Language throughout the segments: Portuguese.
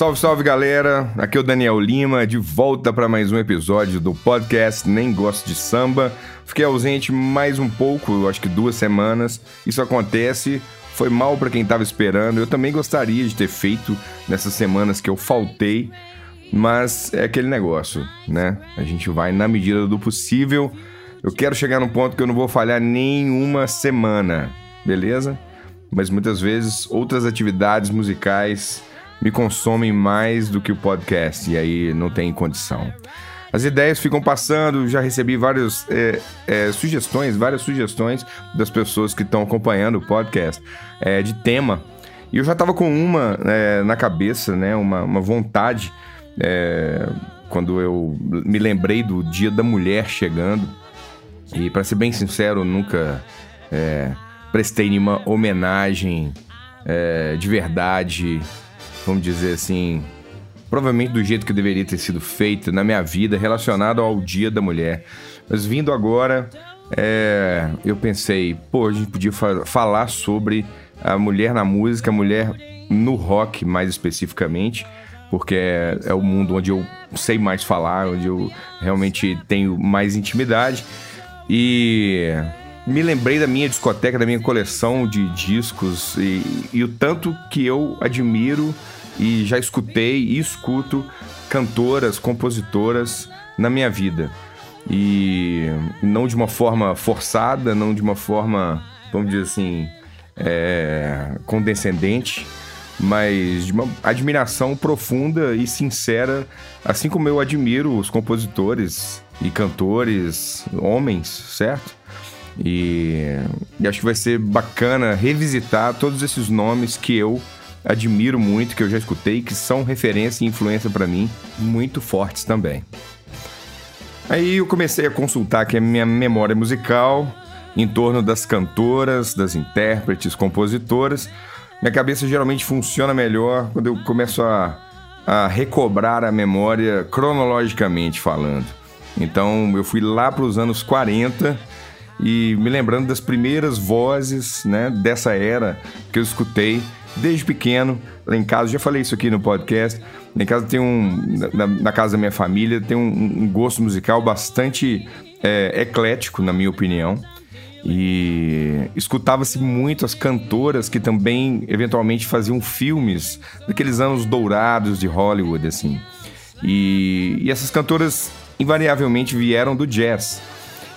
Salve, salve galera! Aqui é o Daniel Lima, de volta para mais um episódio do podcast Nem Gosto de Samba. Fiquei ausente mais um pouco, acho que duas semanas. Isso acontece, foi mal para quem tava esperando. Eu também gostaria de ter feito nessas semanas que eu faltei, mas é aquele negócio, né? A gente vai na medida do possível. Eu quero chegar no ponto que eu não vou falhar nenhuma semana, beleza? Mas muitas vezes outras atividades musicais me consomem mais do que o podcast, e aí não tem condição. As ideias ficam passando, já recebi várias é, é, sugestões, várias sugestões das pessoas que estão acompanhando o podcast é, de tema. E eu já estava com uma é, na cabeça, né, uma, uma vontade, é, quando eu me lembrei do Dia da Mulher chegando. E para ser bem sincero, nunca é, prestei nenhuma homenagem de verdade vamos dizer assim, provavelmente do jeito que deveria ter sido feito na minha vida, relacionado ao Dia da Mulher. Mas vindo agora, é, eu pensei, pô, a gente podia fa falar sobre a mulher na música, a mulher no rock mais especificamente, porque é, é o mundo onde eu sei mais falar, onde eu realmente tenho mais intimidade. E me lembrei da minha discoteca, da minha coleção de discos e, e, o tanto que eu admiro e já escutei e escuto cantoras, compositoras na minha vida. E não de uma forma forçada, não de uma forma, vamos dizer assim, é, condescendente, mas de uma admiração profunda e sincera, assim como eu admiro os compositores e cantores homens, certo? E, e, acho que vai ser bacana revisitar todos esses nomes que eu admiro muito, que eu já escutei, que são referência e influência para mim, muito fortes também. Aí eu comecei a consultar aqui a minha memória musical em torno das cantoras, das intérpretes, compositoras. Minha cabeça geralmente funciona melhor quando eu começo a, a recobrar a memória cronologicamente falando. Então eu fui lá para os anos 40 e me lembrando das primeiras vozes né, dessa era que eu escutei desde pequeno. Lá em casa, já falei isso aqui no podcast. Lá em casa tem um. Na, na casa da minha família, tem um, um gosto musical bastante é, eclético, na minha opinião. E escutava-se muito as cantoras que também eventualmente faziam filmes daqueles anos dourados de Hollywood, assim. E, e essas cantoras invariavelmente vieram do jazz.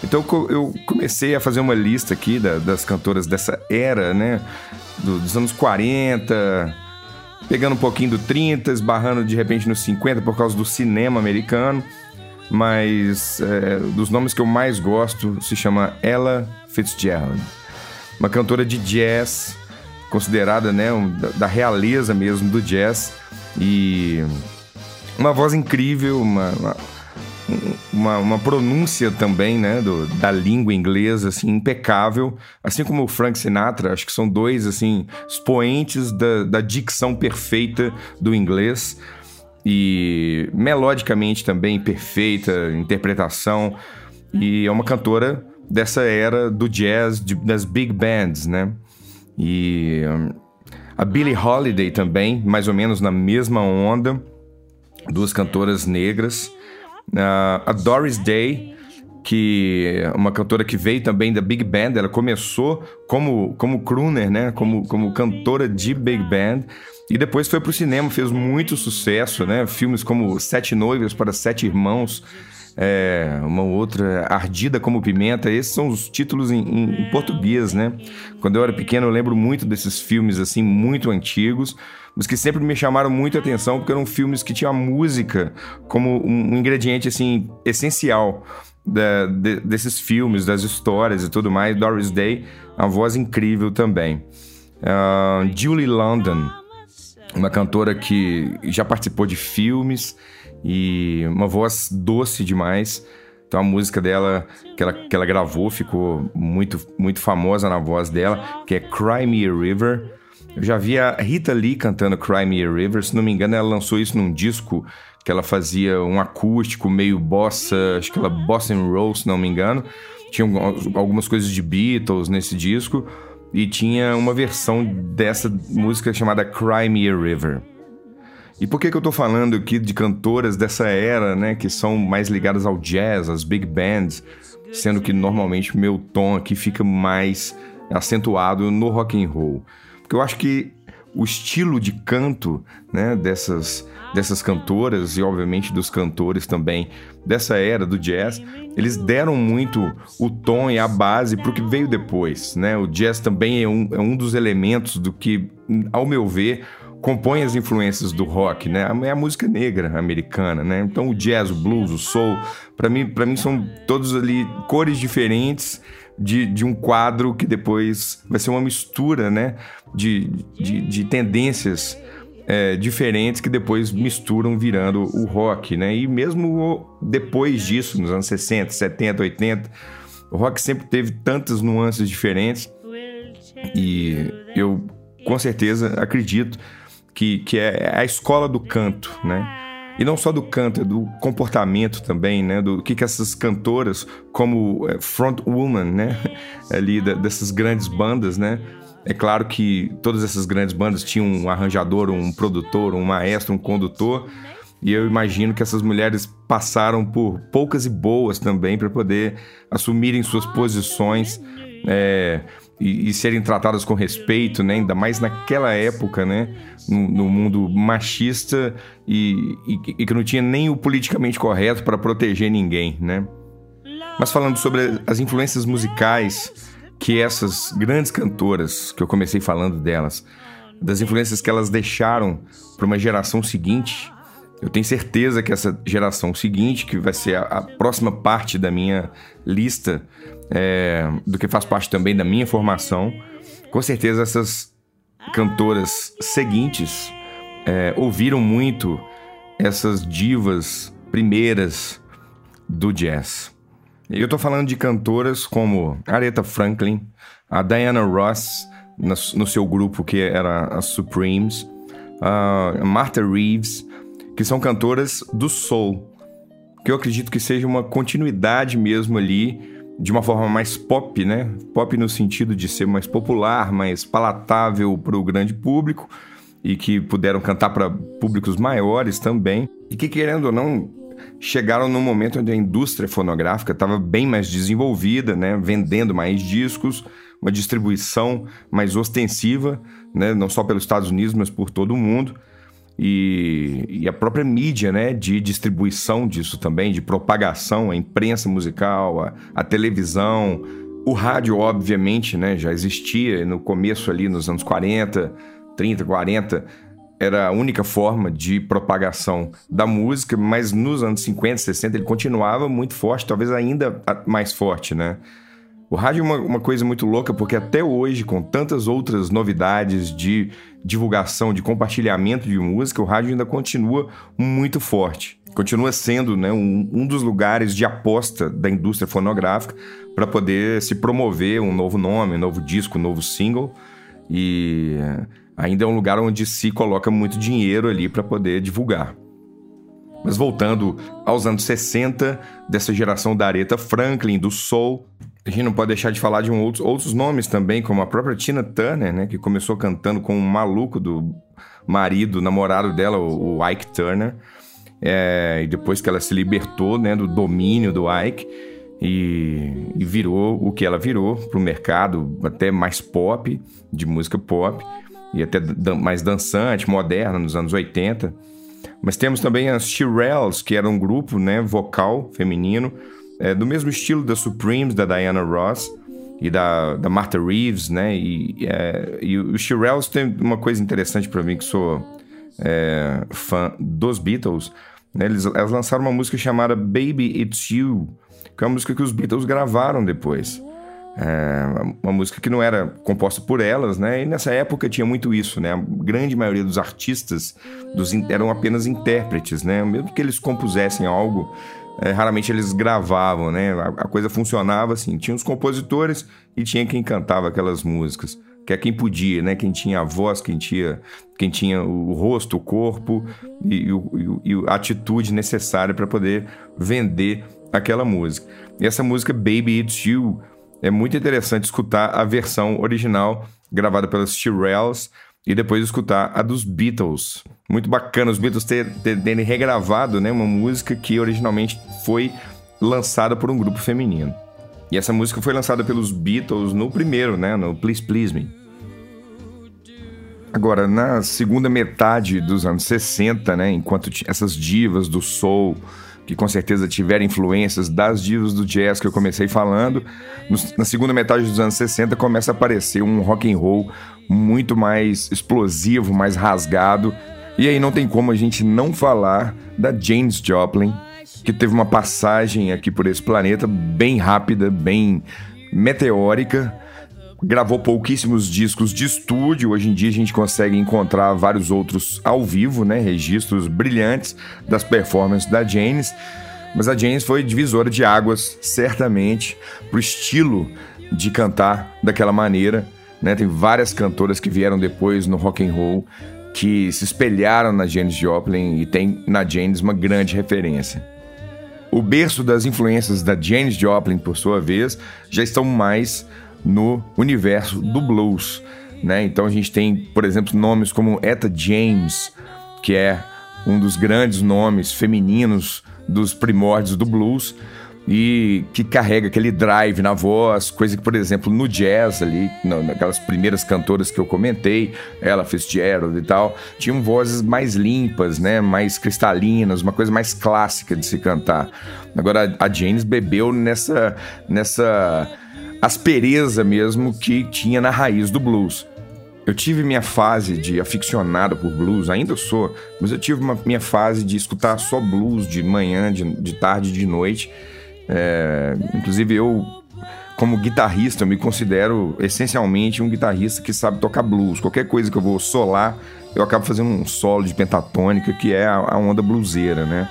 Então eu comecei a fazer uma lista aqui da, das cantoras dessa era, né? Do, dos anos 40, pegando um pouquinho do 30, esbarrando de repente nos 50 por causa do cinema americano. Mas é, dos nomes que eu mais gosto se chama Ella Fitzgerald, uma cantora de jazz considerada né, um, da, da realeza mesmo do jazz e uma voz incrível, uma, uma uma, uma pronúncia também, né, do, da língua inglesa, assim, impecável. Assim como o Frank Sinatra, acho que são dois, assim, expoentes da, da dicção perfeita do inglês. E melodicamente também perfeita, interpretação. E é uma cantora dessa era do jazz, de, das big bands, né? E um, a Billie Holiday também, mais ou menos na mesma onda. Duas cantoras negras. Uh, a Doris Day, que é uma cantora que veio também da Big Band, ela começou como, como crooner, né? Como, como cantora de Big Band. E depois foi para o cinema, fez muito sucesso, né? Filmes como Sete Noivas para Sete Irmãos, é, uma outra, Ardida como Pimenta. Esses são os títulos em, em, português, né? Quando eu era pequeno, eu lembro muito desses filmes, assim, muito antigos mas que sempre me chamaram muito a atenção porque eram filmes que tinham a música como um ingrediente assim essencial da, de, desses filmes, das histórias e tudo mais. Doris Day, uma voz incrível também. Uh, Julie London, uma cantora que já participou de filmes e uma voz doce demais. Então a música dela que ela, que ela gravou ficou muito, muito famosa na voz dela, que é Cry Me a River. Eu já vi a Rita Lee cantando Cry Me a River, se não me engano, ela lançou isso num disco que ela fazia um acústico meio bossa, acho que ela bossa and roll, se não me engano. Tinha algumas coisas de Beatles nesse disco e tinha uma versão dessa música chamada Cry Me a River. E por que, que eu tô falando aqui de cantoras dessa era, né, que são mais ligadas ao jazz, às big bands, sendo que normalmente meu tom aqui fica mais acentuado no rock and roll? Porque eu acho que o estilo de canto, né, dessas dessas cantoras e obviamente dos cantores também dessa era do jazz, eles deram muito o tom e a base para o que veio depois, né? O jazz também é um, é um dos elementos do que, ao meu ver, compõe as influências do rock, né? É a música negra americana, né? Então o jazz, o blues, o soul, para mim, para mim são todos ali cores diferentes de, de um quadro que depois vai ser uma mistura, né? De, de, de tendências é, diferentes que depois misturam virando o rock, né? E mesmo depois disso, nos anos 60, 70, 80, o rock sempre teve tantas nuances diferentes e eu com certeza acredito que, que é a escola do canto, né? E não só do canto, é do comportamento também, né? Do que, que essas cantoras, como é, frontwoman, né? Ali da, dessas grandes bandas, né? É claro que todas essas grandes bandas tinham um arranjador, um produtor, um maestro, um condutor. E eu imagino que essas mulheres passaram por poucas e boas também para poder assumirem suas posições. É, e, e, serem tratadas com respeito, né? ainda mais naquela época, né? no, no mundo machista e, e, e, que não tinha nem o politicamente correto para proteger ninguém. Né? Mas falando sobre as influências musicais que essas grandes cantoras, que eu comecei falando delas, das influências que elas deixaram para uma geração seguinte, eu tenho certeza que essa geração seguinte, que vai ser a, a próxima parte da minha lista, é, do que faz parte também da minha formação, com certeza essas cantoras seguintes é, ouviram muito essas divas primeiras do jazz. Eu estou falando de cantoras como Aretha Franklin, a Diana Ross, no seu grupo que era a Supremes, a Martha Reeves, que são cantoras do soul, que eu acredito que seja uma continuidade mesmo ali de uma forma mais pop, né? Pop no sentido de ser mais popular, mais palatável para o grande público e que puderam cantar para públicos maiores também e que querendo ou não chegaram num momento onde a indústria fonográfica estava bem mais desenvolvida, né? Vendendo mais discos, uma distribuição mais ostensiva, né? Não só pelos Estados Unidos, mas por todo o mundo e, e, a própria mídia né, de distribuição disso também, de propagação, a imprensa musical, a, a televisão, o rádio, obviamente, né, já existia no começo ali nos anos 40, 30, 40, era a única forma de propagação da música, mas nos anos 50, 60 ele continuava muito forte, talvez ainda mais forte, né? O rádio é uma, uma, coisa muito louca, porque até hoje, com tantas outras novidades de divulgação, de compartilhamento de música, o rádio ainda continua muito forte. Continua sendo né, um, um dos lugares de aposta da indústria fonográfica para poder se promover um novo nome, um novo disco, um novo single. E ainda é um lugar onde se coloca muito dinheiro ali para poder divulgar. Mas voltando aos anos 60, dessa geração da Aretha Franklin, do soul, a gente não pode deixar de falar de um outros, outros nomes também, como a própria Tina Turner, né? Que começou cantando com um maluco do marido, namorado dela, o, o Ike Turner. É, e depois que ela se libertou né, do domínio do Ike e, e virou o que ela virou para o mercado até mais pop, de música pop, e até mais dançante, moderna, nos anos 80. Mas temos também as Shirelles, que era um grupo né, vocal feminino, é, do mesmo estilo da Supremes, da Diana Ross e da, da Martha Reeves, né? E, é, e o Shirelles tem uma coisa interessante para mim, que sou é, fã dos Beatles. Né? Eles, elas lançaram uma música chamada Baby It's You, que é uma música que os Beatles gravaram depois. É uma música que não era composta por elas, né? E nessa época tinha muito isso, né? A grande maioria dos artistas dos, eram apenas intérpretes, né? Mesmo que eles compusessem algo, é, raramente eles gravavam, né? A, a, coisa funcionava assim: tinha os compositores e tinha quem cantava aquelas músicas. Que é quem podia, né? Quem tinha a voz, quem tinha, quem tinha o rosto, o corpo e, e, e a atitude necessária para poder vender aquela música. E essa música Baby It's You é muito interessante escutar a versão original gravada pelas Shirelles e depois escutar a dos Beatles. Muito bacana os Beatles terem regravado né, uma música que originalmente foi lançada por um grupo feminino. E essa música foi lançada pelos Beatles no primeiro, né, no Please Please Me. Agora, na segunda metade dos anos 60, né, enquanto essas divas do soul, que com certeza tiveram influências das divas do jazz que eu comecei falando, na segunda metade dos anos 60 começa a aparecer um rock and roll muito mais explosivo, mais rasgado. E aí não tem como a gente não falar da James Joplin, que teve uma passagem aqui por esse planeta bem rápida, bem meteórica, gravou pouquíssimos discos de estúdio. Hoje em dia a gente consegue encontrar vários outros ao vivo, né? Registros brilhantes das performances da Janis. Mas a Janis foi divisora de águas, certamente, pro estilo de cantar daquela maneira. Né? Tem várias cantoras que vieram depois no rock and roll que se espelharam na Janis Joplin e tem na Janis uma grande referência. O berço das influências da Janis Joplin, por sua vez, já estão mais no universo do blues. Né? Então a gente tem, por exemplo, nomes como Etta James, que é um dos grandes nomes femininos dos primórdios do blues e que carrega aquele drive na voz, coisa que, por exemplo, no jazz ali, naquelas primeiras cantoras que eu comentei, ela Fitzgerald e tal, tinham vozes mais limpas, né, mais cristalinas, uma coisa mais clássica de se cantar. Agora a James bebeu nessa nessa aspereza mesmo que tinha na raiz do blues. Eu tive minha fase de aficionado por blues, ainda sou, mas eu tive uma minha fase de escutar só blues de manhã, de, de tarde, de noite. É, inclusive eu, como guitarrista, eu me considero essencialmente um guitarrista que sabe tocar blues. Qualquer coisa que eu vou solar, eu acabo fazendo um solo de pentatônica, que é a, onda bluseira, né?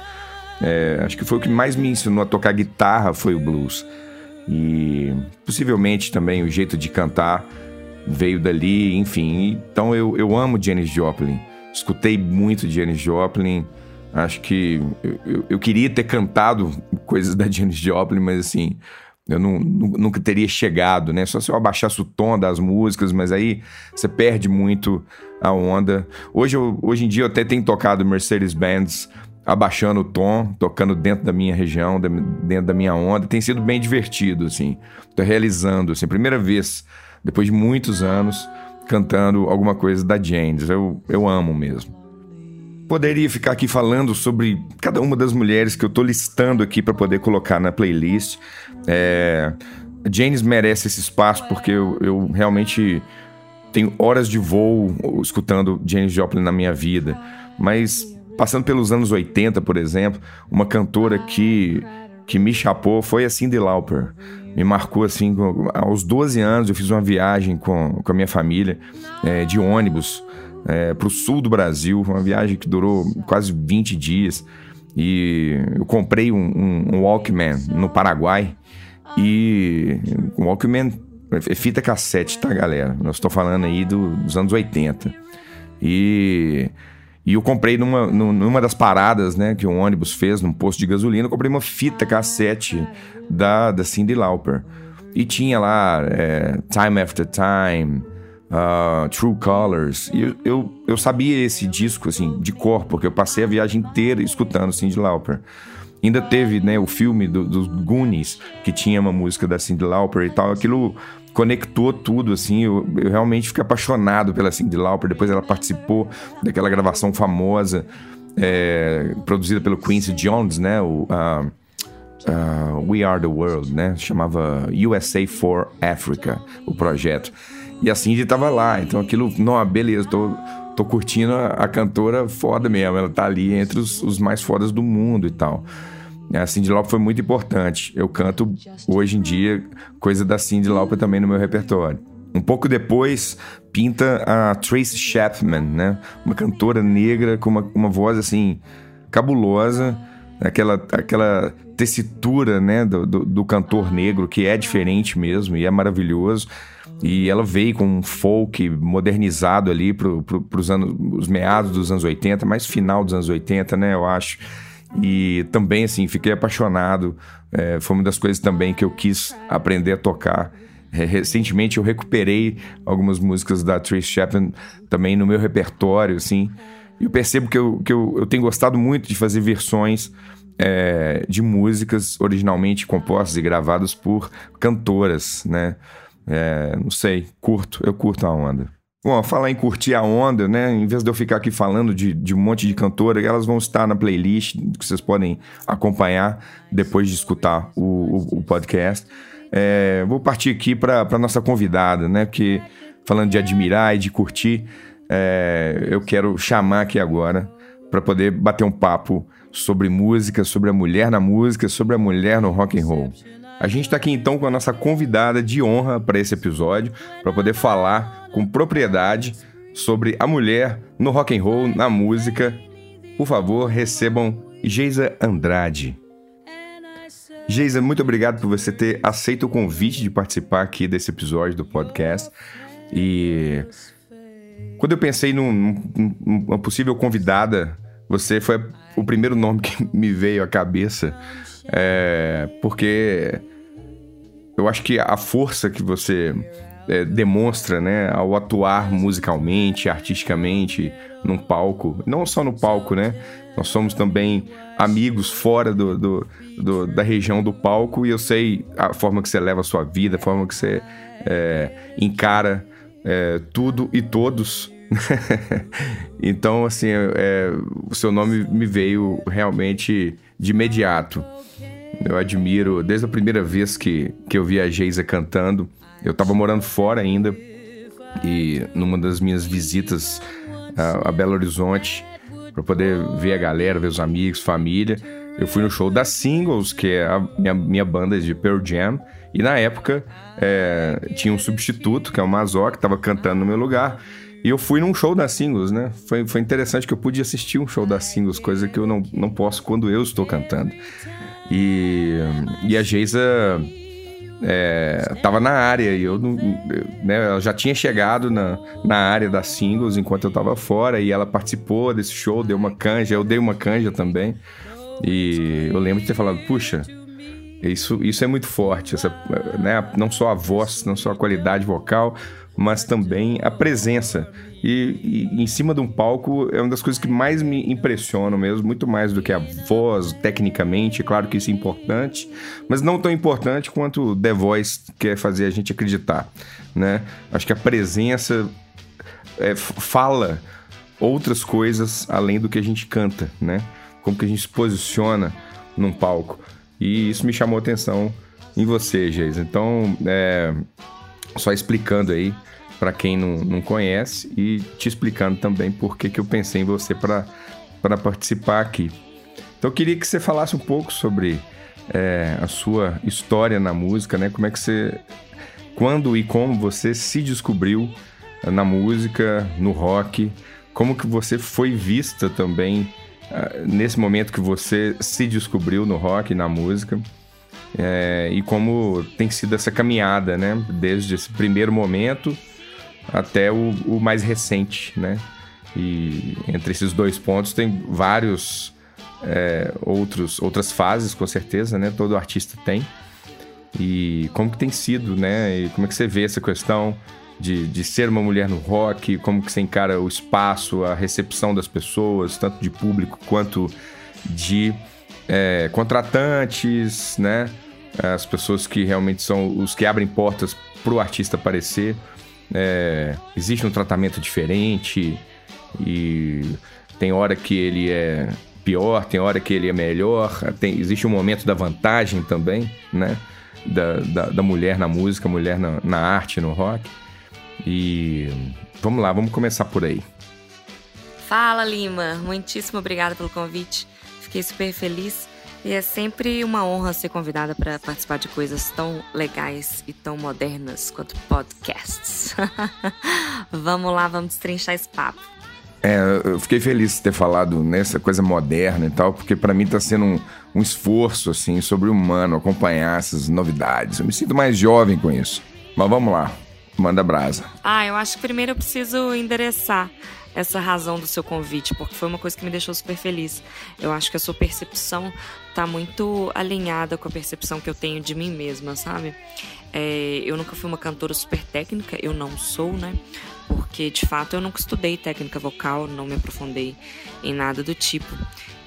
É, acho que foi o que mais me ensinou a tocar guitarra foi o blues. E possivelmente também o jeito de cantar veio dali, enfim. Então eu, eu amo Janis Joplin. Escutei muito Janis Joplin. Acho que eu, eu, queria ter cantado coisas da Janis Joplin, mas assim, eu não, nunca teria chegado, né? Só se eu abaixasse o tom das músicas, mas aí você perde muito a onda. Hoje, eu, hoje em dia eu até tenho tocado Mercedes-Benz abaixando o tom, tocando dentro da minha região, dentro da minha onda. Tem sido bem divertido, assim. Tô realizando, assim, primeira vez, depois de muitos anos, cantando alguma coisa da James. Eu, eu amo mesmo. Poderia ficar aqui falando sobre cada uma das mulheres que eu tô listando aqui para poder colocar na playlist. É, James merece esse espaço porque eu, eu realmente tenho horas de voo escutando James Joplin na minha vida. Mas Passando pelos anos 80, por exemplo, uma cantora que, que me chapou foi a Cyndi Lauper. Me marcou assim, aos 12 anos eu fiz uma viagem com, com a minha família é, de ônibus é, para o sul do Brasil, uma viagem que durou quase 20 dias. E eu comprei um, um, um Walkman no Paraguai e um Walkman é fita cassete, tá, galera? Eu estou falando aí do, dos anos 80. E e eu comprei numa, numa das paradas, né, que o ônibus fez, num posto de gasolina, eu comprei uma fita cassete da, da Cyndi Lauper. E tinha lá é, Time After Time, uh, True Colors. E eu, eu, eu, sabia esse disco, assim, de cor, porque eu passei a viagem inteira escutando Cyndi Lauper. Ainda teve, né, o filme dos do Goonies, que tinha uma música da Cyndi Lauper e tal. Aquilo conectou tudo, assim. Eu, eu, realmente fiquei apaixonado pela Cyndi Lauper. Depois ela participou daquela gravação famosa, é, produzida pelo Quincy Jones, né? O, uh, uh, We Are the World, né? Chamava USA for Africa, o projeto. E a Cindy tava lá, então aquilo, não, beleza, tô, tô curtindo a, a cantora foda mesmo. Ela tá ali entre os, os mais fodas do mundo e tal. A Cindy Lauper foi muito importante. Eu canto hoje em dia coisa da Cindy Lauper também no meu repertório. Um pouco depois, pinta a Tracy Chapman, né? Uma cantora negra com uma, uma voz assim cabulosa, aquela, aquela tessitura, né, do, do, do, cantor negro que é diferente mesmo e é maravilhoso. E ela veio com um folk modernizado ali para pro, os anos, os meados dos anos 80, mais final dos anos 80, né, eu acho. E também, assim, fiquei apaixonado. É, foi uma das coisas também que eu quis aprender a tocar. recentemente eu recuperei algumas músicas da Trace Chapman também no meu repertório, assim. E eu percebo que, eu, que eu, eu tenho gostado muito de fazer versões é, de músicas originalmente compostas e gravadas por cantoras, né? É, não sei, curto, eu curto a onda. Bom, falar em curtir a onda, né? Em vez de eu ficar aqui falando de, de um monte de cantora, elas vão estar na playlist que vocês podem acompanhar depois de escutar o, o, o podcast. É, vou partir aqui para a nossa convidada, né? Porque falando de admirar e de curtir, é, eu quero chamar aqui agora para poder bater um papo sobre música, sobre a mulher na música, sobre a mulher no rock and roll. A gente está aqui então com a nossa convidada de honra para esse episódio, para poder falar com propriedade sobre a mulher no rock and roll, na música. Por favor, recebam Geisa Andrade. Geisa, muito obrigado por você ter aceito o convite de participar aqui desse episódio do podcast. E quando eu pensei num, numa possível convidada, você foi o primeiro nome que me veio à cabeça. É, porque eu acho que a força que você é, demonstra, né, ao atuar musicalmente, artisticamente, num palco, não só no palco, né? Nós somos também amigos fora do, do, do da região do palco e eu sei a forma que você leva a sua vida, a forma que você é, encara é, tudo e todos. então, assim, é, o seu nome me veio realmente de imediato. Eu admiro, desde a primeira vez que, que eu vi a Geisa cantando, eu estava morando fora ainda, e numa das minhas visitas a, a Belo Horizonte, para poder ver a galera, ver os amigos, família, eu fui no show da Singles, que é a minha, minha banda de Pearl Jam, e na época é, tinha um substituto, que é o Mazó, que estava cantando no meu lugar. E eu fui num show da Singles, né? Foi, foi interessante que eu pude assistir um show da Singles, coisa que eu não, não posso quando eu estou cantando. E, e a Geisa é, tava na área e eu, não, né, ela já tinha chegado na, na área da Singles enquanto eu tava fora e ela participou desse show, deu uma canja, eu dei uma canja também. E eu lembro de ter falado, puxa, isso, isso é muito forte, essa, né, não só a voz, não só a qualidade vocal, mas também a presença. E, e, em cima de um palco é uma das coisas que mais me impressionam mesmo, muito mais do que a voz, tecnicamente. Claro que isso é importante, mas não tão importante quanto The Voice quer fazer a gente acreditar, né? Acho que a presença é, fala outras coisas além do que a gente canta, né? Como que a gente se posiciona num palco. E isso me chamou a atenção em você, Geis. Então, é, só explicando aí para quem não, não conhece e te explicando também por que, que eu pensei em você para participar aqui. Então eu queria que você falasse um pouco sobre é, a sua história na música, né? Como é que você. Quando e como você se descobriu na música, no rock, como que você foi vista também uh, nesse momento que você se descobriu no rock, na música. É, e como tem sido essa caminhada, né? Desde esse primeiro momento até o, o, mais recente, né? E entre esses dois pontos tem vários é, outros, outras fases, com certeza, né? Todo artista tem. E como que tem sido, né? E como é que você vê essa questão de, de ser uma mulher no rock? Como que você encara o espaço, a recepção das pessoas, tanto de público quanto de é, contratantes, né? As pessoas que realmente são os que abrem portas para o artista aparecer. É, existe um tratamento diferente e tem hora que ele é pior, tem hora que ele é melhor. Tem, existe um momento da vantagem também, né? Da, da, da mulher na música, mulher na, na arte, no rock. E vamos lá, vamos começar por aí. Fala, Lima. Muitíssimo obrigada pelo convite. Fiquei super feliz. E é sempre uma honra ser convidada para participar de coisas tão legais e tão modernas quanto podcasts. vamos lá, vamos destrinchar esse papo. É, eu fiquei feliz de ter falado nessa coisa moderna e tal, porque para mim tá sendo um, um esforço, assim, sobre o humano, acompanhar essas novidades. Eu me sinto mais jovem com isso. Mas vamos lá, manda brasa. Ah, eu acho que primeiro eu preciso endereçar essa razão do seu convite, porque foi uma coisa que me deixou super feliz. Eu acho que a sua percepção tá muito alinhada com a percepção que eu tenho de mim mesma, sabe? É, eu nunca fui uma cantora super técnica, eu não sou, né? Porque de fato eu nunca estudei técnica vocal, não me aprofundei em nada do tipo.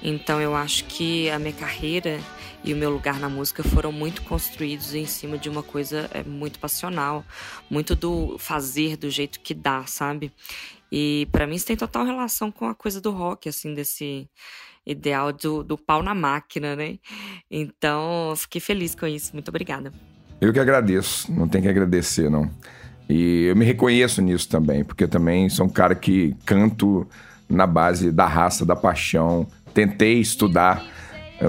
Então eu acho que a minha carreira e o meu lugar na música foram muito construídos em cima de uma coisa é, muito passional, muito do fazer do jeito que dá, sabe? E para mim isso tem total relação com a coisa do rock, assim, desse ideal do, do pau na máquina, né? Então, fiquei feliz com isso. Muito obrigada. Eu que agradeço, não tem que agradecer, não. E eu me reconheço nisso também, porque eu também sou um cara que canto na base da raça, da paixão. Tentei estudar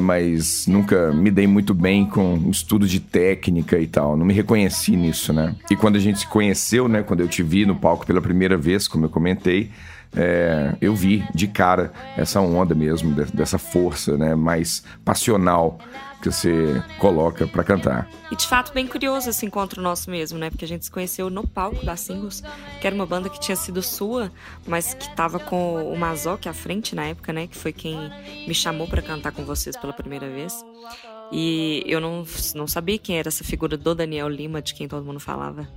mas nunca me dei muito bem com estudo de técnica e tal. Não me reconheci nisso, né? E quando a gente se conheceu, né? Quando eu te vi no palco pela primeira vez, como eu comentei, é, eu vi de cara essa onda mesmo, dessa força, né? Mais passional que você coloca para cantar. E de fato, bem curioso esse encontro nosso mesmo, né? Porque a gente se conheceu no palco da Singles, que era uma banda que tinha sido sua, mas que tava com o Mazoc à frente na época, né? Que foi quem me chamou para cantar com vocês pela primeira vez. E eu não, não sabia quem era essa figura do Daniel Lima, de quem todo mundo falava.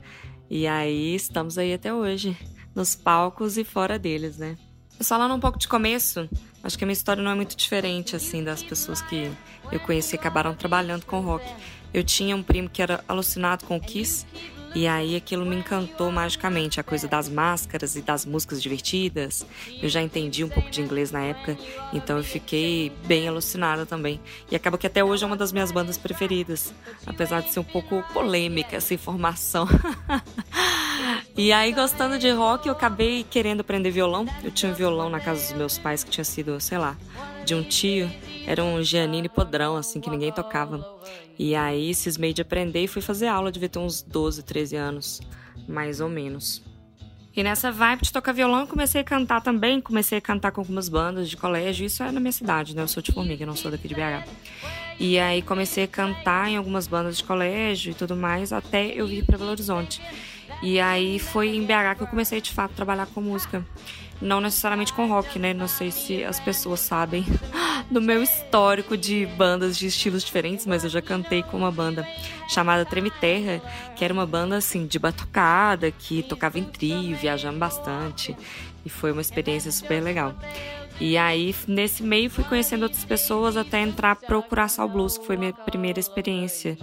E aí estamos aí até hoje, nos palcos e fora deles, né? Falando um pouco de começo, acho que a minha história não é muito diferente, assim, das pessoas que eu conheci e acabaram trabalhando com rock. Eu tinha um primo que era alucinado com o Kiss, e aí aquilo me encantou magicamente, a coisa das máscaras e das músicas divertidas. Eu já entendi um pouco de inglês na época, então eu fiquei bem alucinada também. E acaba que até hoje é uma das minhas bandas preferidas, apesar de ser um pouco polêmica essa informação. e aí, gostando de rock, eu acabei querendo aprender violão. Eu tinha um violão na casa dos meus pais que tinha sido, sei lá, de um tio. Era um Giannini podrão, assim, que ninguém tocava. E aí cismei de aprender e fui fazer aula, devia ter uns 12, 13 anos, mais ou menos. E nessa vibe de tocar violão, comecei a cantar também. Comecei a cantar com algumas bandas de colégio. Isso é na minha cidade, né? Eu sou de Formiga, não sou daqui de BH. E aí comecei a cantar em algumas bandas de colégio e tudo mais, até eu vir para Belo Horizonte. E aí foi em BH que eu comecei de fato a trabalhar com música não necessariamente com rock, né? Não sei se as pessoas sabem do meu histórico de bandas de estilos diferentes, mas eu já cantei com uma banda chamada Treme Terra, que era uma banda assim de batucada, que tocava em trio, viajando bastante, e foi uma experiência super legal. E aí, nesse meio, fui conhecendo outras pessoas até entrar procurar Sal Blues, que foi minha primeira experiência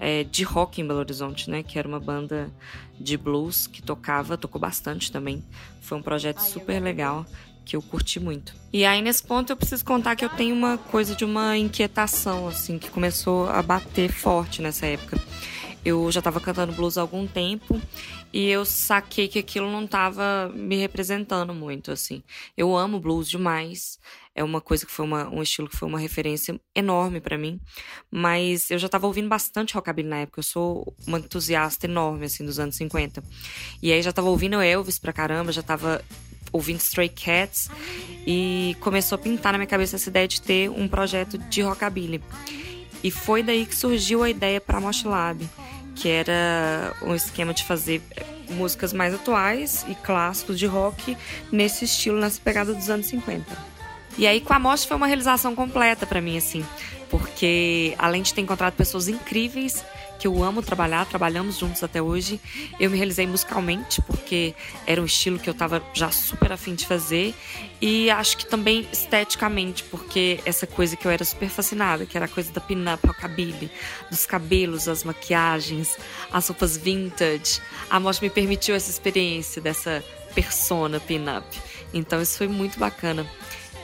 é, de rock em Belo Horizonte, né? Que era uma banda de blues que tocava, tocou bastante também. Foi um projeto super legal que eu curti muito. E aí nesse ponto eu preciso contar que eu tenho uma coisa de uma inquietação assim que começou a bater forte nessa época. Eu já estava cantando blues há algum tempo e eu saquei que aquilo não estava me representando muito assim. Eu amo blues demais, é uma coisa que foi uma, um estilo que foi uma referência enorme para mim. Mas eu já tava ouvindo bastante rockabilly na época. Eu sou uma entusiasta enorme, assim, dos anos 50. E aí já tava ouvindo Elvis pra caramba, já tava ouvindo Stray Cats. E começou a pintar na minha cabeça essa ideia de ter um projeto de rockabilly. E foi daí que surgiu a ideia para Mosh Lab, que era um esquema de fazer músicas mais atuais e clássicos de rock nesse estilo, nessa pegada dos anos 50. E aí com a mostra foi uma realização completa para mim, assim, porque além de ter encontrado pessoas incríveis que eu amo trabalhar, trabalhamos juntos até hoje. Eu me realizei musicalmente, porque era um estilo que eu tava já super afim de fazer. E acho que também esteticamente, porque essa coisa que eu era super fascinada, que era a coisa da pin-up, rockabilly, dos cabelos, as maquiagens, as roupas vintage. A mostra me permitiu essa experiência dessa persona pin-up. Então isso foi muito bacana.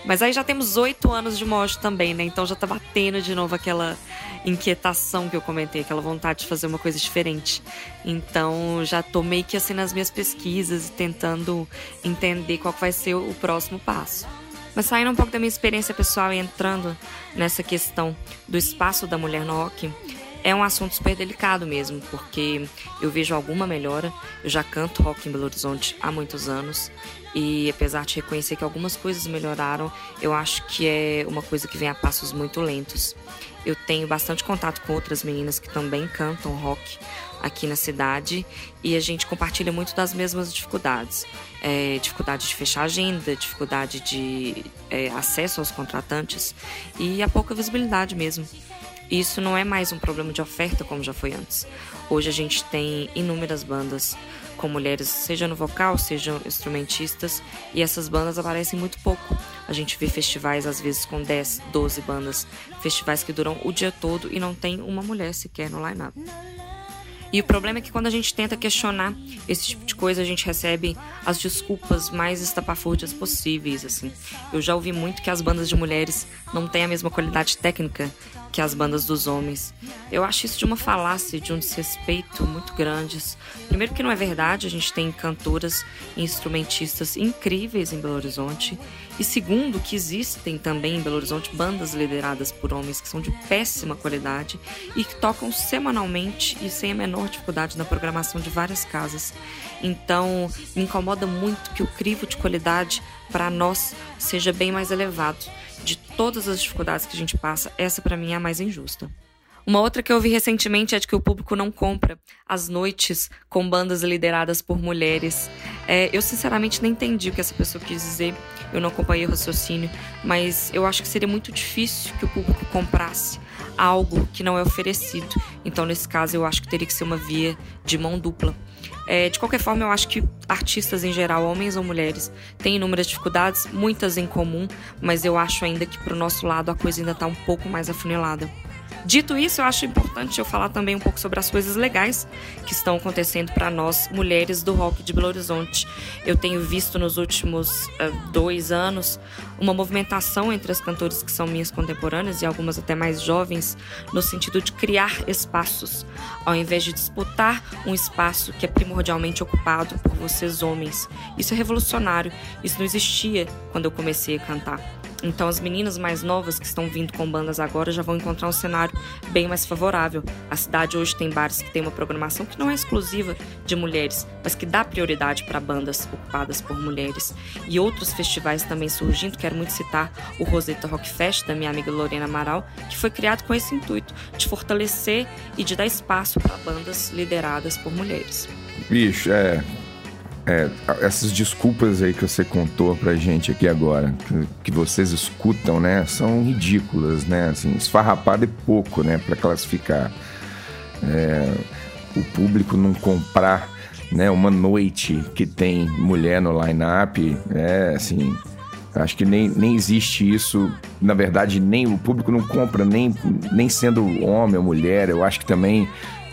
Mas aí já temos oito anos de mojo também, né? Então já tá batendo de novo aquela inquietação que eu comentei, aquela vontade de fazer uma coisa diferente. Então já tô meio que assim nas minhas pesquisas e tentando entender qual vai ser o próximo passo. Mas saindo um pouco da minha experiência pessoal e entrando nessa questão do espaço da mulher no rock, é um assunto super delicado mesmo, porque eu vejo alguma melhora. Eu já canto rock em Belo Horizonte há muitos anos e apesar de reconhecer que algumas coisas melhoraram, eu acho que é uma coisa que vem a passos muito lentos. Eu tenho bastante contato com outras meninas que também cantam rock aqui na cidade e a gente compartilha muito das mesmas dificuldades. É, dificuldade de fechar agenda, dificuldade de é, acesso aos contratantes e a pouca visibilidade mesmo. Isso não é mais um problema de oferta como já foi antes. Hoje a gente tem inúmeras bandas com mulheres, seja no vocal, sejam instrumentistas, e essas bandas aparecem muito pouco. A gente vê festivais às vezes com 10, 12 bandas, festivais que duram o dia todo e não tem uma mulher sequer no line-up. E o problema é que quando a gente tenta questionar esse tipo de coisa, a gente recebe as desculpas mais estapafúrdias possíveis, assim. Eu já ouvi muito que as bandas de mulheres não têm a mesma qualidade técnica que as bandas dos homens. Eu acho isso de uma falácia, de um desrespeito muito grandes. Primeiro que não é verdade, a gente tem cantoras e instrumentistas incríveis em Belo Horizonte. E segundo que existem também em Belo Horizonte bandas lideradas por homens que são de péssima qualidade e que tocam semanalmente e sem a menor dificuldade na programação de várias casas. Então, me incomoda muito que o crivo de qualidade para nós seja bem mais elevado de todas as dificuldades que a gente passa, essa para mim é a mais injusta. Uma outra que eu vi recentemente é de que o público não compra as noites com bandas lideradas por mulheres. É, eu sinceramente nem entendi o que essa pessoa quis dizer, eu não acompanhei o raciocínio, mas eu acho que seria muito difícil que o público comprasse algo que não é oferecido. Então, nesse caso, eu acho que teria que ser uma via de mão dupla. É, de qualquer forma, eu acho que artistas em geral, homens ou mulheres, têm inúmeras dificuldades, muitas em comum, mas eu acho ainda que pro nosso lado a coisa ainda está um pouco mais afunilada. Dito isso, eu acho importante eu falar também um pouco sobre as coisas legais que estão acontecendo para nós, mulheres do rock de Belo Horizonte. Eu tenho visto nos últimos uh, dois anos uma movimentação entre as cantoras que são minhas contemporâneas e algumas até mais jovens, no sentido de criar espaços, ao invés de disputar um espaço que é primordialmente ocupado por vocês homens. Isso é revolucionário, isso não existia quando eu comecei a cantar. Então as meninas mais novas que estão vindo com bandas agora já vão encontrar um cenário bem mais favorável. A cidade hoje tem bares que tem uma programação que não é exclusiva de mulheres, mas que dá prioridade para bandas ocupadas por mulheres. E outros festivais também surgindo, quero muito citar o Rosetta Rock Fest da minha amiga Lorena Amaral, que foi criado com esse intuito de fortalecer e de dar espaço para bandas lideradas por mulheres. Bicho, é, é, essas desculpas aí que você contou pra gente aqui agora, que, que, vocês escutam, né, são ridículas, né, assim, esfarrapado é pouco, né, para classificar. É, o público não comprar, né, uma noite que tem mulher no line-up, é, assim, acho que nem, nem existe isso, na verdade, nem o público não compra, nem, nem sendo homem ou mulher, eu acho que também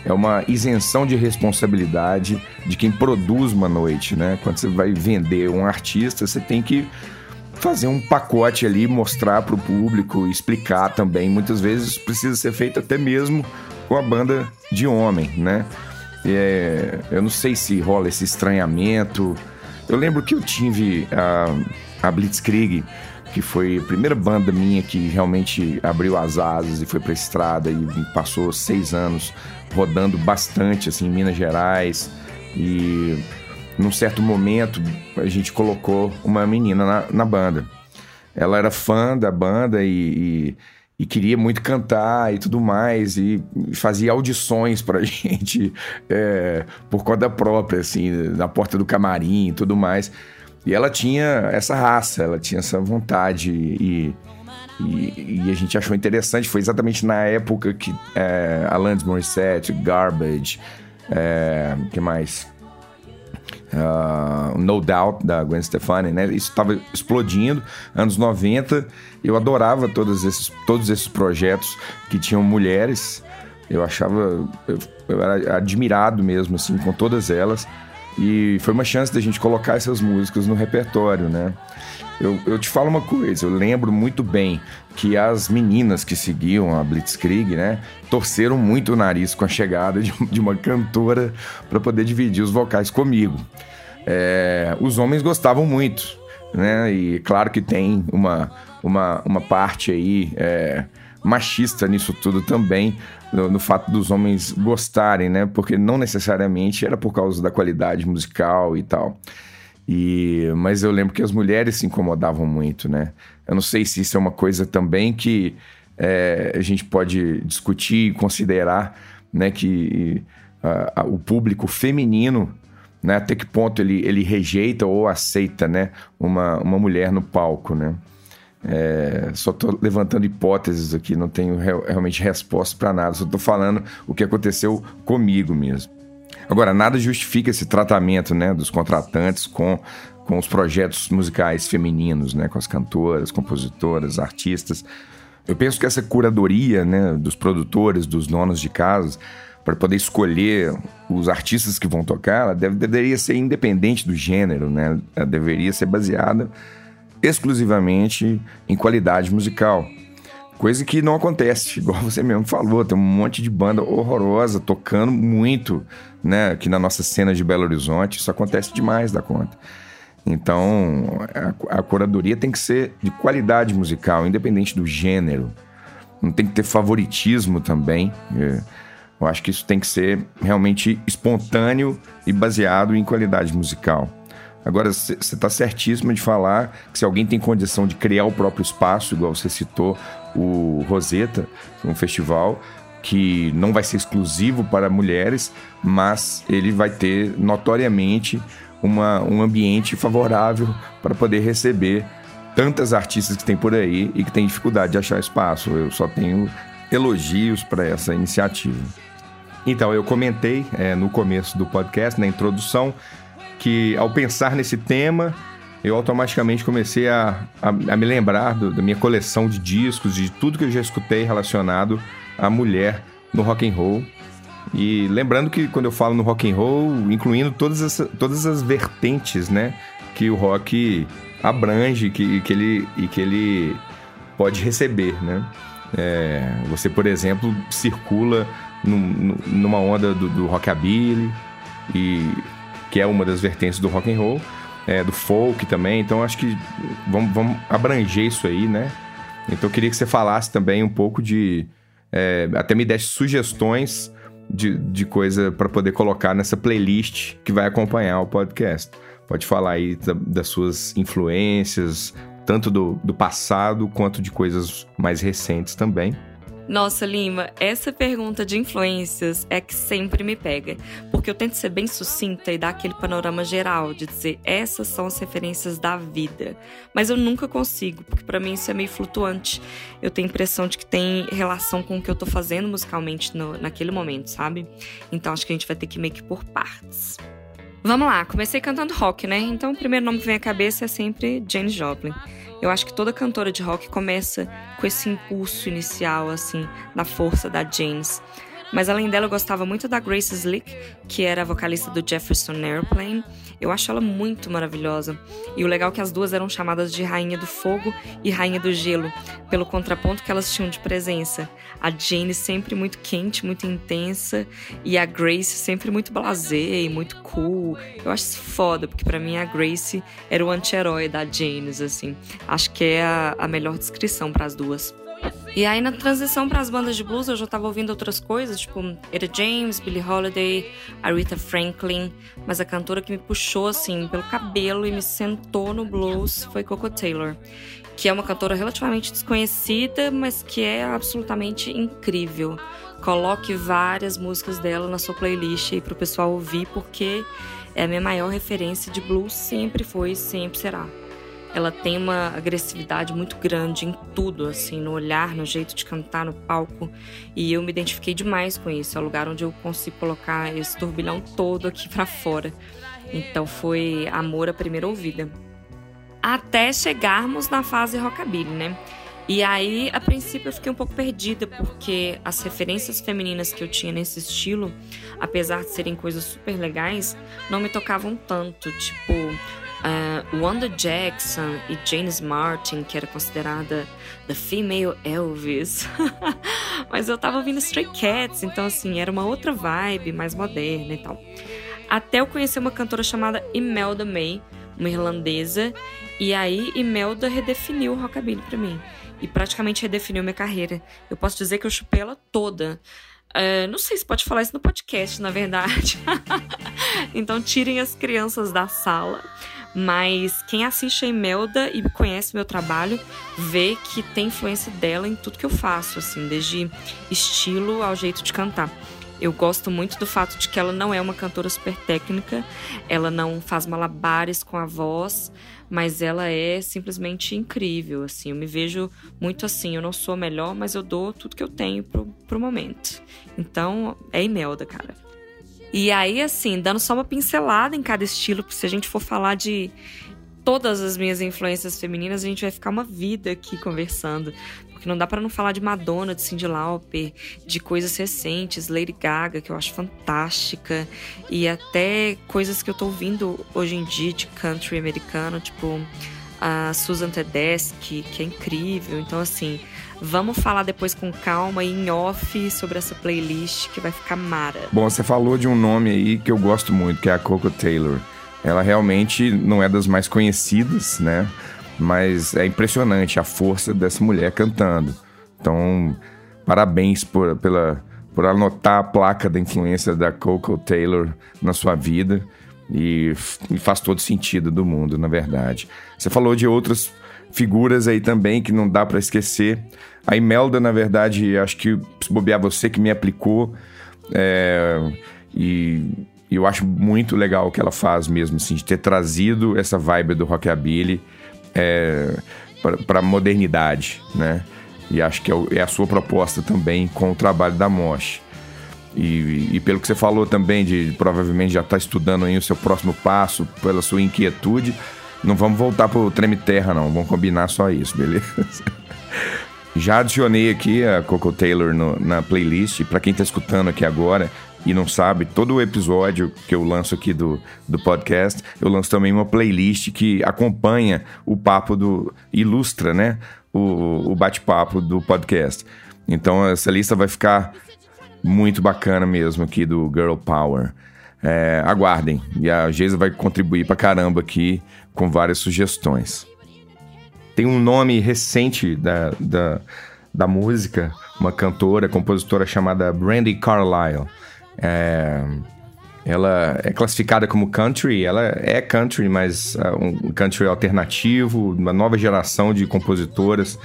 é uma isenção de responsabilidade de quem produz uma noite, né? Quando você vai vender um artista, você tem que fazer um pacote ali, mostrar para o público, explicar também. Muitas vezes precisa ser feito até mesmo com a banda de homem, né? É, eu não sei se rola esse estranhamento. Eu lembro que eu tive a, a Blitzkrieg, que foi a primeira banda minha que realmente abriu as asas e foi para estrada e passou seis anos rodando bastante assim, em Minas Gerais. E num certo momento a gente colocou uma menina na, na banda. Ela era fã da banda e, e, e, queria muito cantar e tudo mais, e fazia audições pra gente é, por conta própria, assim, na porta do camarim e tudo mais. E ela tinha essa raça, ela tinha essa vontade e e, e, a gente achou interessante, foi exatamente na época que é, Alanis Morissette, Garbage, é, que mais? Uh, no Doubt, da Gwen Stefani, né? Isso estava explodindo, anos 90. Eu adorava todos esses, todos esses projetos que tinham mulheres. Eu achava, eu, eu era admirado mesmo, assim, com todas elas. E foi uma chance da gente colocar essas músicas no repertório, né? Eu, eu te falo uma coisa, eu lembro muito bem que as meninas que seguiam a Blitzkrieg, né, torceram muito o nariz com a chegada de, de uma cantora para poder dividir os vocais comigo. É, os homens gostavam muito, né, e claro que tem uma, uma, uma parte aí é, machista nisso tudo também, no, no, fato dos homens gostarem, né, porque não necessariamente era por causa da qualidade musical e tal. E, mas eu lembro que as mulheres se incomodavam muito, né? Eu não sei se isso é uma coisa também que é, a gente pode discutir e considerar, né? Que o público feminino, né? Até que ponto ele, ele rejeita ou aceita, né? Uma, uma mulher no palco, né? É, só estou levantando hipóteses aqui, não tenho real, realmente resposta para nada, só estou falando o que aconteceu comigo mesmo. Agora, nada justifica esse tratamento né, dos contratantes com, com os projetos musicais femininos, né, com as cantoras, compositoras, artistas. Eu penso que essa curadoria né, dos produtores, dos donos de casas, para poder escolher os artistas que vão tocar, ela deve, deveria ser independente do gênero, né? Ela deveria ser baseada exclusivamente em qualidade musical. Coisa que não acontece, igual você mesmo falou, tem um monte de banda horrorosa tocando muito, né? Aqui na nossa cena de Belo Horizonte, isso acontece demais da conta. Então, a, a curadoria tem que ser de qualidade musical, independente do gênero. Não tem que ter favoritismo também. É. Eu acho que isso tem que ser realmente espontâneo e baseado em qualidade musical. Agora, você está certíssimo de falar que se alguém tem condição de criar o próprio espaço, igual você citou, o Rosetta, um festival que não vai ser exclusivo para mulheres, mas ele vai ter notoriamente uma, um ambiente favorável para poder receber tantas artistas que tem por aí e que tem dificuldade de achar espaço. Eu só tenho elogios para essa iniciativa. Então, eu comentei é, no começo do podcast, na introdução, que ao pensar nesse tema, eu automaticamente comecei a, a, a me lembrar do, da minha coleção de discos, de tudo que eu já escutei relacionado à mulher no rock and roll. E lembrando que quando eu falo no rock and roll, incluindo todas as, todas as vertentes, né, que o rock abrange que, que ele, e que ele pode receber, né? É, você, por exemplo, circula num, numa onda do, do rockabilly e que é uma das vertentes do rock and roll, é, do folk também. Então acho que vamos, vamos, abranger isso aí, né? Então eu queria que você falasse também um pouco de. É, até me desse sugestões de, de coisa para poder colocar nessa playlist que vai acompanhar o podcast. Pode falar aí da, das suas influências, tanto do, do passado quanto de coisas mais recentes também. Nossa, Lima, essa pergunta de influências é que sempre me pega, porque eu tento ser bem sucinta e dar aquele panorama geral de dizer essas são as referências da vida, mas eu nunca consigo, porque para mim isso é meio flutuante. Eu tenho a impressão de que tem relação com o que eu tô fazendo musicalmente no, naquele momento, sabe? Então acho que a gente vai ter que meio que por partes. Vamos lá, comecei cantando rock, né? Então o primeiro nome que vem à cabeça é sempre Jane Joplin. Eu acho que toda cantora de rock começa com esse impulso inicial, assim, da força da James. Mas além dela, eu gostava muito da Grace Slick, que era a vocalista do Jefferson Airplane. Eu acho ela muito maravilhosa. E o legal é que as duas eram chamadas de Rainha do Fogo e Rainha do Gelo, pelo contraponto que elas tinham de presença. A Jane sempre muito quente, muito intensa, e a Grace sempre muito blasé e muito cool. Eu acho isso foda, porque para mim a Grace era o anti-herói da Jane, assim. Acho que é a, a melhor descrição para as duas. E aí na transição para as bandas de blues eu já estava ouvindo outras coisas, tipo Etta James, Billie Holiday, Aretha Franklin, mas a cantora que me puxou assim pelo cabelo e me sentou no blues foi Coco Taylor, que é uma cantora relativamente desconhecida, mas que é absolutamente incrível. Coloque várias músicas dela na sua playlist aí para o pessoal ouvir, porque é a minha maior referência de blues, sempre foi e sempre será ela tem uma agressividade muito grande em tudo, assim, no olhar, no jeito de cantar no palco. E eu me identifiquei demais com isso. É o lugar onde eu consigo colocar esse turbilhão todo aqui para fora. Então foi amor à primeira ouvida. Até chegarmos na fase rockabilly, né? E aí, a princípio, eu fiquei um pouco perdida, porque as referências femininas que eu tinha nesse estilo, apesar de serem coisas super legais, não me tocavam tanto. Tipo, Uh, Wanda Jackson e James Martin, que era considerada the female Elvis. Mas eu tava ouvindo Stray Cats, então assim, era uma outra vibe, mais moderna e tal. Até eu conhecer uma cantora chamada Imelda May, uma irlandesa, e aí Imelda redefiniu o rockabilly para mim. E praticamente redefiniu minha carreira. Eu posso dizer que eu chupei ela toda. Uh, não sei se pode falar isso no podcast, na verdade. então tirem as crianças da sala. Mas quem assiste a Imelda e conhece meu trabalho vê que tem influência dela em tudo que eu faço, assim, desde estilo ao jeito de cantar. Eu gosto muito do fato de que ela não é uma cantora super técnica, ela não faz malabares com a voz, mas ela é simplesmente incrível, assim. Eu me vejo muito assim, eu não sou a melhor, mas eu dou tudo que eu tenho pro, pro momento. Então, é Imelda, cara. E aí, assim, dando só uma pincelada em cada estilo, se a gente for falar de todas as minhas influências femininas, a gente vai ficar uma vida aqui conversando. Porque não dá para não falar de Madonna, de Cyndi Lauper, de coisas recentes, Lady Gaga, que eu acho fantástica, e até coisas que eu tô ouvindo hoje em dia de country americano, tipo a Susan Tedeschi, que é incrível. Então, assim, vamos falar depois com calma e em off sobre essa playlist que vai ficar mara. Bom, você falou de um nome aí que eu gosto muito, que é a Coco Taylor. Ela realmente não é das mais conhecidas, né? Mas é impressionante a força dessa mulher cantando. Então, parabéns por, pela, por anotar a placa da influência da Coco Taylor na sua vida. E, e faz todo sentido do mundo, na verdade. Você falou de outras figuras aí também que não dá para esquecer. A Imelda, na verdade, acho que se bobear você que me aplicou. É, e eu acho muito legal o que ela faz mesmo, assim, de ter trazido essa vibe do rockabilly é, para a modernidade, né? E acho que é, é, a sua proposta também com o trabalho da Mosh. E, e, pelo que você falou também, de provavelmente já estar tá estudando aí o seu próximo passo, pela sua inquietude, não vamos voltar pro Treme Terra, não. Vamos combinar só isso, beleza? já adicionei aqui a Coco Taylor no, na playlist. Para quem está escutando aqui agora, e não sabe, todo o episódio que eu lanço aqui do, do podcast, eu lanço também uma playlist que acompanha o papo do. ilustra, né? O, o bate-papo do podcast. Então essa lista vai ficar muito bacana mesmo aqui do Girl Power. É, aguardem. E a Geisa vai contribuir pra caramba aqui com várias sugestões. Tem um nome recente da, da, da música, uma cantora, compositora chamada Brandy Carlisle. É, ela é classificada como country, ela é country, mas uh, um country alternativo, uma nova geração de compositoras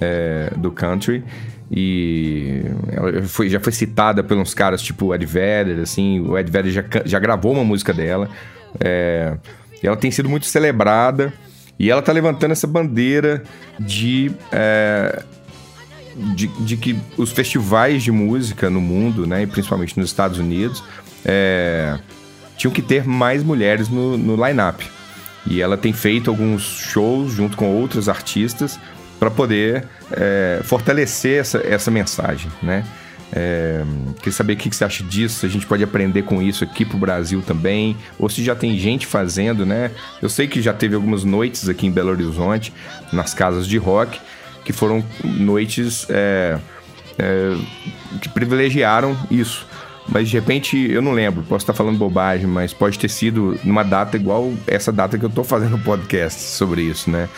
é, do country. E ela foi, já foi citada pelos caras tipo Ed Vedder, assim, o Ed Vedder já, já gravou uma música dela. É, ela tem sido muito celebrada e ela tá levantando essa bandeira de é, de, de, que os festivais de música no mundo, né, e principalmente nos Estados Unidos, é, tinham que ter mais mulheres no, no line-up. E ela tem feito alguns shows junto com outros artistas para poder é, fortalecer essa, essa mensagem, né? É, queria saber o que você acha disso, se a gente pode aprender com isso aqui pro Brasil também, ou se já tem gente fazendo, né? Eu sei que já teve algumas noites aqui em Belo Horizonte, nas casas de rock, que foram noites é, é, que privilegiaram isso. Mas de repente, eu não lembro, posso estar falando bobagem, mas pode ter sido numa data igual essa data que eu estou fazendo o podcast sobre isso, né?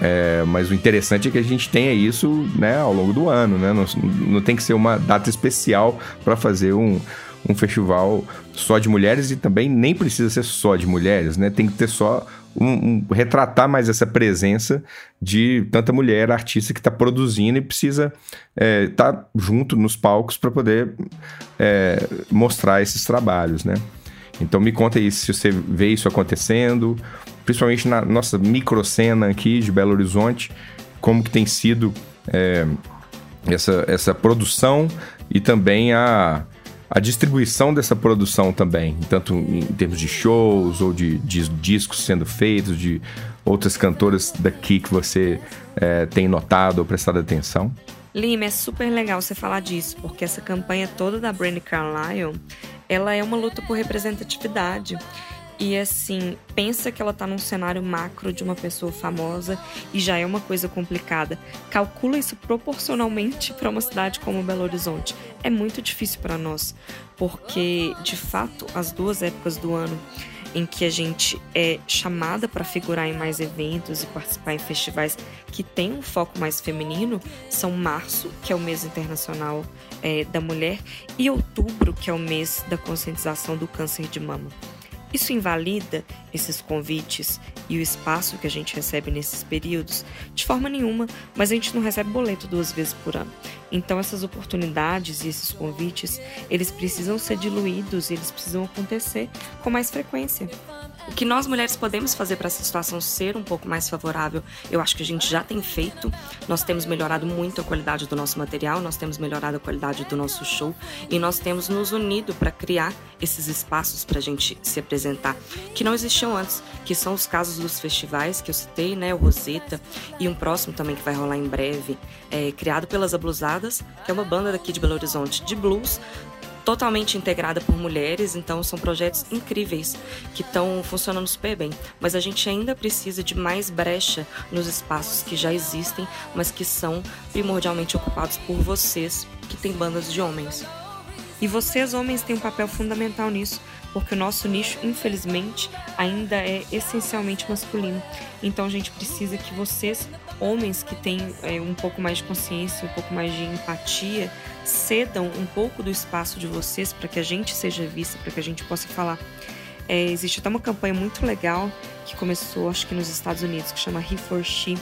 É, mas o interessante é que a gente tenha isso né, ao longo do ano, né? Não, não tem que ser uma data especial para fazer um, um festival só de mulheres e também nem precisa ser só de mulheres, né? Tem que ter só um, um, retratar mais essa presença de tanta mulher artista que está produzindo e precisa estar é, tá junto nos palcos para poder é, mostrar esses trabalhos, né? Então me conta aí se você vê isso acontecendo, principalmente na nossa microcena aqui de Belo Horizonte, como que tem sido é, essa, essa produção e também a, a distribuição dessa produção também, tanto em termos de shows ou de, de discos sendo feitos, de outras cantoras daqui que você é, tem notado ou prestado atenção? Lima, é super legal você falar disso, porque essa campanha toda da Brandy Carlisle, ela é uma luta por representatividade. E assim, pensa que ela tá num cenário macro de uma pessoa famosa e já é uma coisa complicada. Calcula isso proporcionalmente para uma cidade como Belo Horizonte. É muito difícil para nós, porque de fato, as duas épocas do ano em que a gente é chamada para figurar em mais eventos e participar em festivais que têm um foco mais feminino são março, que é o mês internacional é, da mulher, e outubro, que é o mês da conscientização do câncer de mama. Isso invalida esses convites e o espaço que a gente recebe nesses períodos? De forma nenhuma, mas a gente não recebe boleto duas vezes por ano. Então essas oportunidades e esses convites, eles precisam ser diluídos, eles precisam acontecer com mais frequência. O que nós mulheres podemos fazer para essa situação ser um pouco mais favorável, eu acho que a gente já tem feito. Nós temos melhorado muito a qualidade do nosso material, nós temos melhorado a qualidade do nosso show e nós temos nos unido para criar esses espaços para a gente se apresentar, que não existiam antes, que são os casos dos festivais que eu citei, né, o Rosetta e um próximo também que vai rolar em breve, é, criado pelas Ablusadas, que é uma banda daqui de Belo Horizonte de blues, totalmente integrada por mulheres, então são projetos incríveis que estão funcionando super bem. Mas a gente ainda precisa de mais brecha nos espaços que já existem, mas que são primordialmente ocupados por vocês, que têm bandas de homens. E vocês, homens, têm um papel fundamental nisso, porque o nosso nicho, infelizmente, ainda é essencialmente masculino. Então a gente precisa que vocês, homens que têm é, um pouco mais de consciência, um pouco mais de empatia, cedam um pouco do espaço de vocês para que a gente seja vista, para que a gente possa falar. É, existe até uma campanha muito legal que começou, acho que nos Estados Unidos, que chama He for She,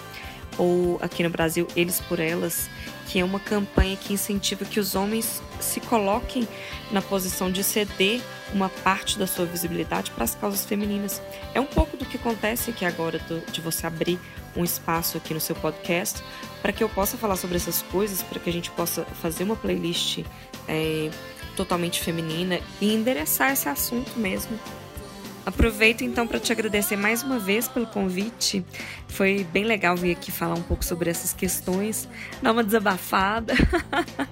ou aqui no Brasil, Eles por Elas, que é uma campanha que incentiva que os homens se coloquem na posição de ceder uma parte da sua visibilidade para as causas femininas. É um pouco do que acontece aqui agora, do, de você abrir um espaço aqui no seu podcast para que eu possa falar sobre essas coisas, para que a gente possa fazer uma playlist é, totalmente feminina e endereçar esse assunto mesmo. Aproveito então para te agradecer mais uma vez pelo convite. Foi bem legal vir aqui falar um pouco sobre essas questões, dar uma desabafada.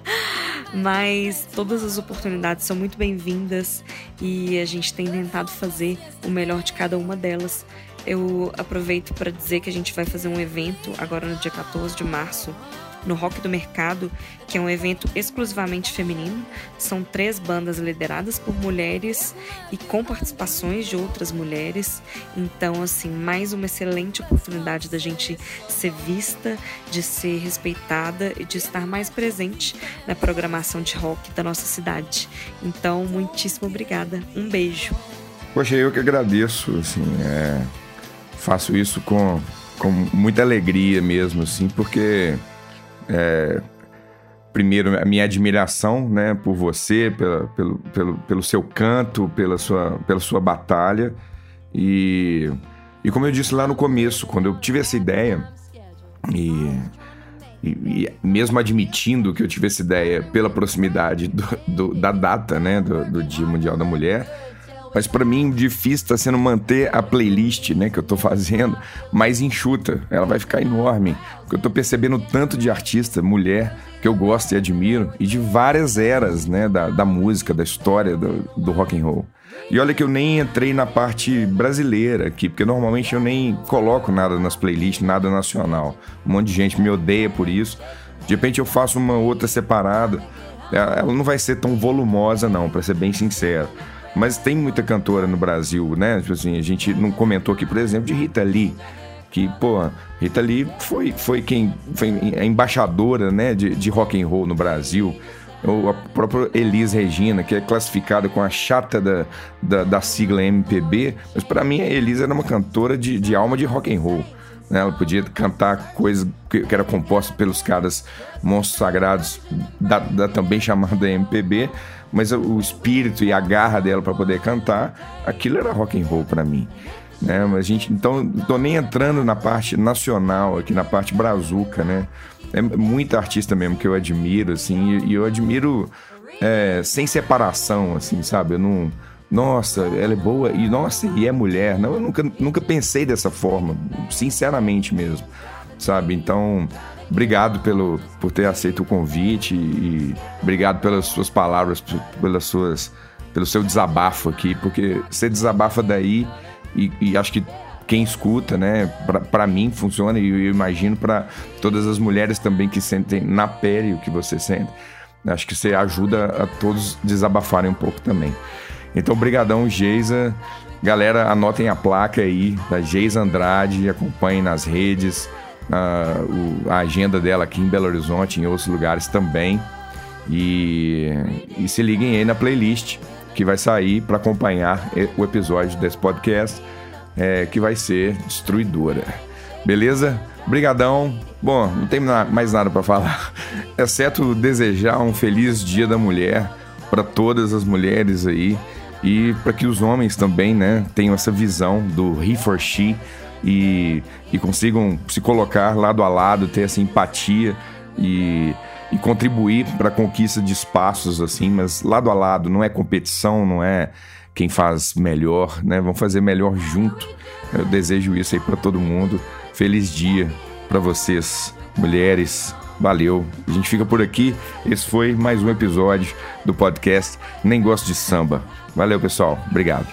Mas todas as oportunidades são muito bem-vindas e a gente tem tentado fazer o melhor de cada uma delas. Eu aproveito para dizer que a gente vai fazer um evento agora no dia 14 de março no Rock do Mercado, que é um evento exclusivamente feminino. São três bandas lideradas por mulheres e com participações de outras mulheres. Então, assim, mais uma excelente oportunidade da gente ser vista, de ser respeitada e de estar mais presente na programação de rock da nossa cidade. Então, muitíssimo obrigada. Um beijo. Poxa, eu que agradeço, assim, é... faço isso com, com muita alegria mesmo, assim, porque é, primeiro, a minha admiração né, por você, pela, pelo, pelo, pelo seu canto, pela sua, pela sua batalha. E, e como eu disse lá no começo, quando eu tive essa ideia, e, e, e mesmo admitindo que eu tive essa ideia pela proximidade do, do, da data né, do, do Dia Mundial da Mulher, mas para mim difícil está sendo manter a playlist, né, que eu tô fazendo mais enxuta. Ela vai ficar enorme, porque eu tô percebendo tanto de artista, mulher que eu gosto e admiro e de várias eras, né, da, da música, da história do, do rock and roll. E olha que eu nem entrei na parte brasileira aqui, porque normalmente eu nem coloco nada nas playlists, nada nacional. Um monte de gente me odeia por isso. De repente eu faço uma outra separada. Ela não vai ser tão volumosa, não, para ser bem sincero. Mas tem muita cantora no Brasil, né? Tipo assim, a gente não comentou aqui, por exemplo, de Rita Lee. Que, pô, Rita Lee foi, foi quem foi a embaixadora né, de, de rock and roll no Brasil. Ou a própria Elis Regina, que é classificada com a chata da, da, da sigla MPB, mas para mim a Elis era uma cantora de, de alma de rock and roll. Né? Ela podia cantar coisas que, que era composta pelos caras monstros sagrados da, da também chamada MPB, mas o espírito e a garra dela para poder cantar, aquilo era rock and roll para mim. Né? Mas a gente, então, tô nem entrando na parte nacional aqui, na parte brazuca, né? É muita artista mesmo que eu admiro, assim, e, eu admiro é, sem separação, assim, sabe? Eu não, nossa, ela é boa e nossa, e é mulher. Não, eu nunca, nunca pensei dessa forma, sinceramente mesmo, sabe? Então, obrigado pelo, por ter aceito o convite e obrigado pelas suas palavras, pelas suas, pelo seu desabafo aqui, porque você desabafa daí e, e acho que quem escuta, né, para mim funciona e eu imagino para todas as mulheres também que sentem na pele o que você sente. Acho que você ajuda a todos desabafarem um pouco também. Então, brigadão, Geisa. Galera, anotem a placa aí da Geisa Andrade, acompanhem nas redes a, o, a agenda dela aqui em Belo Horizonte, em outros lugares também. E, e se liguem aí na playlist. que vai sair para acompanhar o episódio desse podcast, é, que vai ser destruidora. Beleza? Brigadão. Bom, não tem mais nada para falar, exceto desejar um feliz Dia da Mulher para todas as mulheres aí e para que os homens também, né, tenham essa visão do he for she e, e consigam se colocar lado a lado, ter essa empatia e, e contribuir para a conquista de espaços assim, mas lado a lado, não é competição, não é quem faz melhor, né? Vamos fazer melhor junto. Eu desejo isso aí para todo mundo. Feliz dia para vocês, mulheres. Valeu. A gente fica por aqui. Esse foi mais um episódio do podcast Nem Gosto de Samba. Valeu, pessoal. Obrigado.